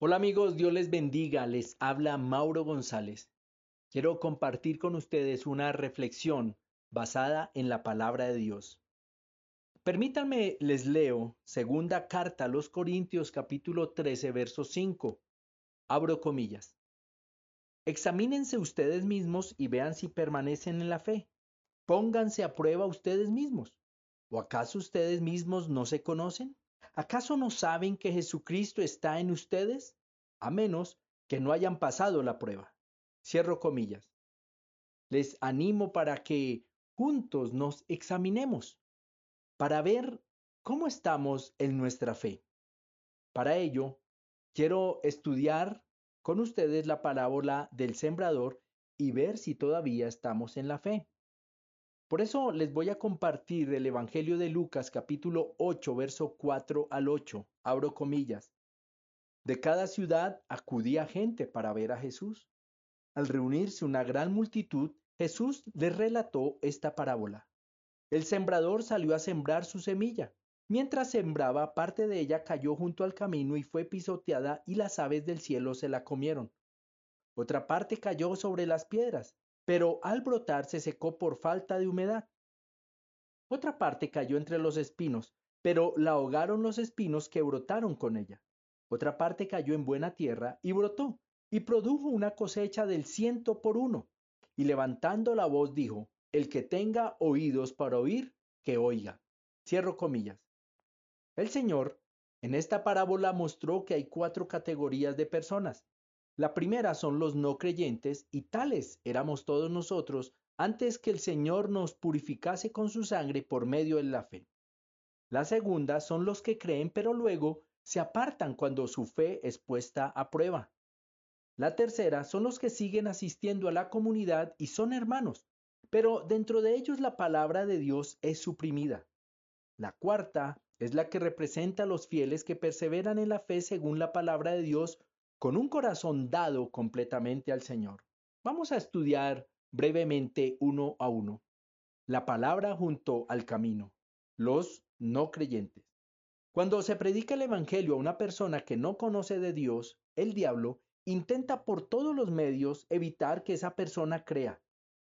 Hola amigos, Dios les bendiga, les habla Mauro González. Quiero compartir con ustedes una reflexión basada en la palabra de Dios. Permítanme, les leo segunda carta a los Corintios capítulo 13, verso 5. Abro comillas. Examínense ustedes mismos y vean si permanecen en la fe. Pónganse a prueba ustedes mismos. ¿O acaso ustedes mismos no se conocen? ¿Acaso no saben que Jesucristo está en ustedes? A menos que no hayan pasado la prueba. Cierro comillas. Les animo para que juntos nos examinemos, para ver cómo estamos en nuestra fe. Para ello, quiero estudiar con ustedes la parábola del sembrador y ver si todavía estamos en la fe. Por eso les voy a compartir el Evangelio de Lucas capítulo 8, verso 4 al 8. Abro comillas. De cada ciudad acudía gente para ver a Jesús. Al reunirse una gran multitud, Jesús les relató esta parábola. El sembrador salió a sembrar su semilla. Mientras sembraba, parte de ella cayó junto al camino y fue pisoteada y las aves del cielo se la comieron. Otra parte cayó sobre las piedras pero al brotar se secó por falta de humedad. Otra parte cayó entre los espinos, pero la ahogaron los espinos que brotaron con ella. Otra parte cayó en buena tierra y brotó, y produjo una cosecha del ciento por uno. Y levantando la voz dijo, El que tenga oídos para oír, que oiga. Cierro comillas. El Señor en esta parábola mostró que hay cuatro categorías de personas. La primera son los no creyentes y tales éramos todos nosotros antes que el Señor nos purificase con su sangre por medio de la fe. La segunda son los que creen pero luego se apartan cuando su fe es puesta a prueba. La tercera son los que siguen asistiendo a la comunidad y son hermanos, pero dentro de ellos la palabra de Dios es suprimida. La cuarta es la que representa a los fieles que perseveran en la fe según la palabra de Dios con un corazón dado completamente al Señor. Vamos a estudiar brevemente uno a uno. La palabra junto al camino. Los no creyentes. Cuando se predica el Evangelio a una persona que no conoce de Dios, el diablo intenta por todos los medios evitar que esa persona crea,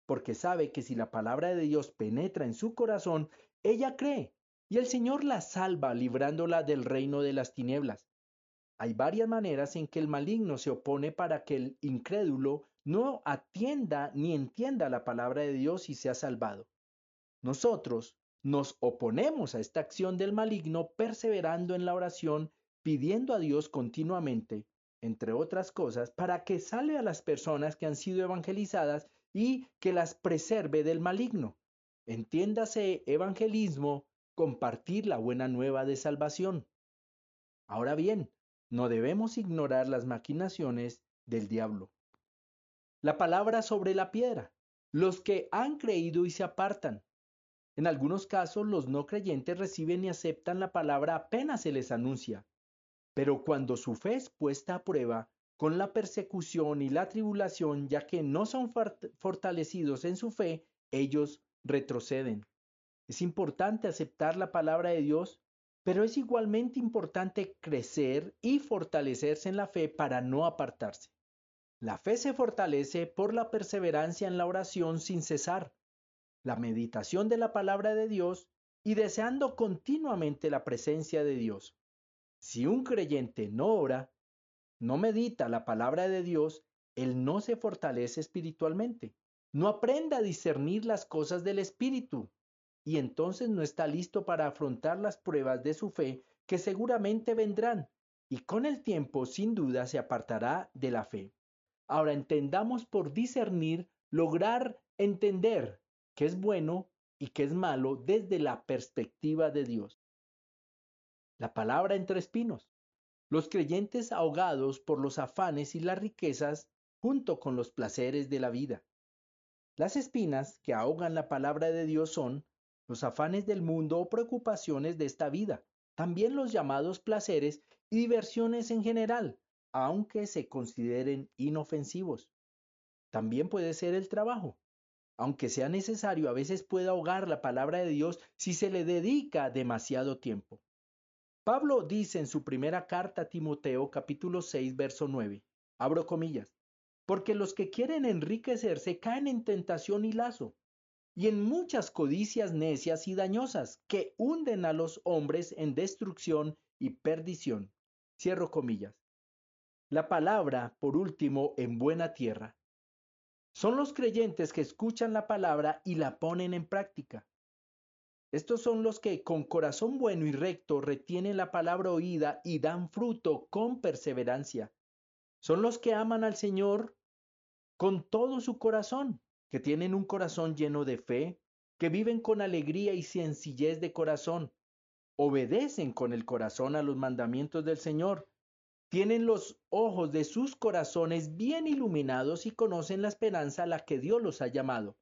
porque sabe que si la palabra de Dios penetra en su corazón, ella cree, y el Señor la salva librándola del reino de las tinieblas. Hay varias maneras en que el maligno se opone para que el incrédulo no atienda ni entienda la palabra de Dios y sea salvado. Nosotros nos oponemos a esta acción del maligno perseverando en la oración, pidiendo a Dios continuamente, entre otras cosas, para que salve a las personas que han sido evangelizadas y que las preserve del maligno. Entiéndase evangelismo, compartir la buena nueva de salvación. Ahora bien, no debemos ignorar las maquinaciones del diablo. La palabra sobre la piedra. Los que han creído y se apartan. En algunos casos los no creyentes reciben y aceptan la palabra apenas se les anuncia. Pero cuando su fe es puesta a prueba, con la persecución y la tribulación, ya que no son fortalecidos en su fe, ellos retroceden. Es importante aceptar la palabra de Dios pero es igualmente importante crecer y fortalecerse en la fe para no apartarse. La fe se fortalece por la perseverancia en la oración sin cesar, la meditación de la palabra de Dios y deseando continuamente la presencia de Dios. Si un creyente no ora, no medita la palabra de Dios, él no se fortalece espiritualmente, no aprende a discernir las cosas del Espíritu, y entonces no está listo para afrontar las pruebas de su fe que seguramente vendrán, y con el tiempo sin duda se apartará de la fe. Ahora entendamos por discernir, lograr entender qué es bueno y qué es malo desde la perspectiva de Dios. La palabra entre espinos. Los creyentes ahogados por los afanes y las riquezas junto con los placeres de la vida. Las espinas que ahogan la palabra de Dios son los afanes del mundo o preocupaciones de esta vida, también los llamados placeres y diversiones en general, aunque se consideren inofensivos. También puede ser el trabajo. Aunque sea necesario, a veces puede ahogar la palabra de Dios si se le dedica demasiado tiempo. Pablo dice en su primera carta a Timoteo capítulo 6 verso 9, abro comillas, porque los que quieren enriquecerse caen en tentación y lazo, y en muchas codicias necias y dañosas que hunden a los hombres en destrucción y perdición. Cierro comillas. La palabra, por último, en buena tierra. Son los creyentes que escuchan la palabra y la ponen en práctica. Estos son los que con corazón bueno y recto retienen la palabra oída y dan fruto con perseverancia. Son los que aman al Señor con todo su corazón, que tienen un corazón lleno de fe, que viven con alegría y sencillez de corazón, obedecen con el corazón a los mandamientos del Señor, tienen los ojos de sus corazones bien iluminados y conocen la esperanza a la que Dios los ha llamado.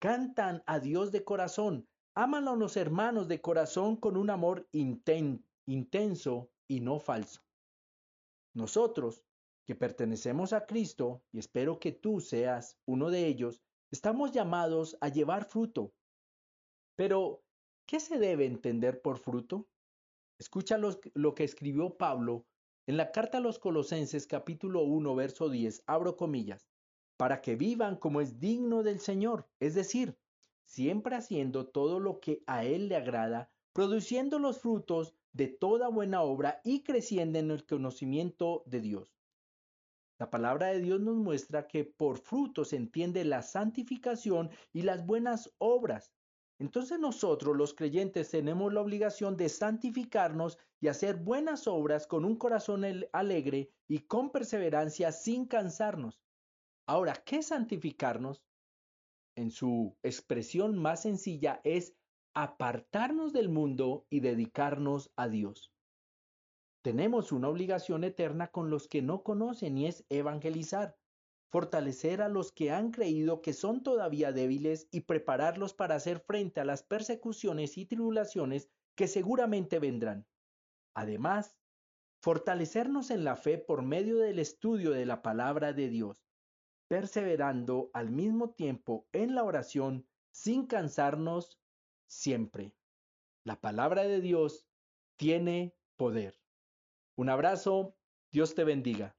Cantan a Dios de corazón, aman a los hermanos de corazón con un amor intenso y no falso. Nosotros, que pertenecemos a Cristo, y espero que tú seas uno de ellos, estamos llamados a llevar fruto. Pero, ¿qué se debe entender por fruto? Escucha lo, que escribió Pablo en la carta a los Colosenses capítulo 1, verso 10, abro comillas, para que vivan como es digno del Señor, es decir, siempre haciendo todo lo que a Él le agrada, produciendo los frutos de toda buena obra y creciendo en el conocimiento de Dios. La palabra de Dios nos muestra que por fruto se entiende la santificación y las buenas obras. Entonces nosotros los creyentes tenemos la obligación de santificarnos y hacer buenas obras con un corazón alegre y con perseverancia sin cansarnos. Ahora, ¿qué santificarnos? En su expresión más sencilla es apartarnos del mundo y dedicarnos a Dios. Tenemos una obligación eterna con los que no conocen y es evangelizar, fortalecer a los que han creído que son todavía débiles y prepararlos para hacer frente a las persecuciones y tribulaciones que seguramente vendrán. Además, fortalecernos en la fe por medio del estudio de la palabra de Dios, perseverando al mismo tiempo en la oración sin cansarnos siempre. La palabra de Dios tiene poder. Un abrazo, Dios te bendiga.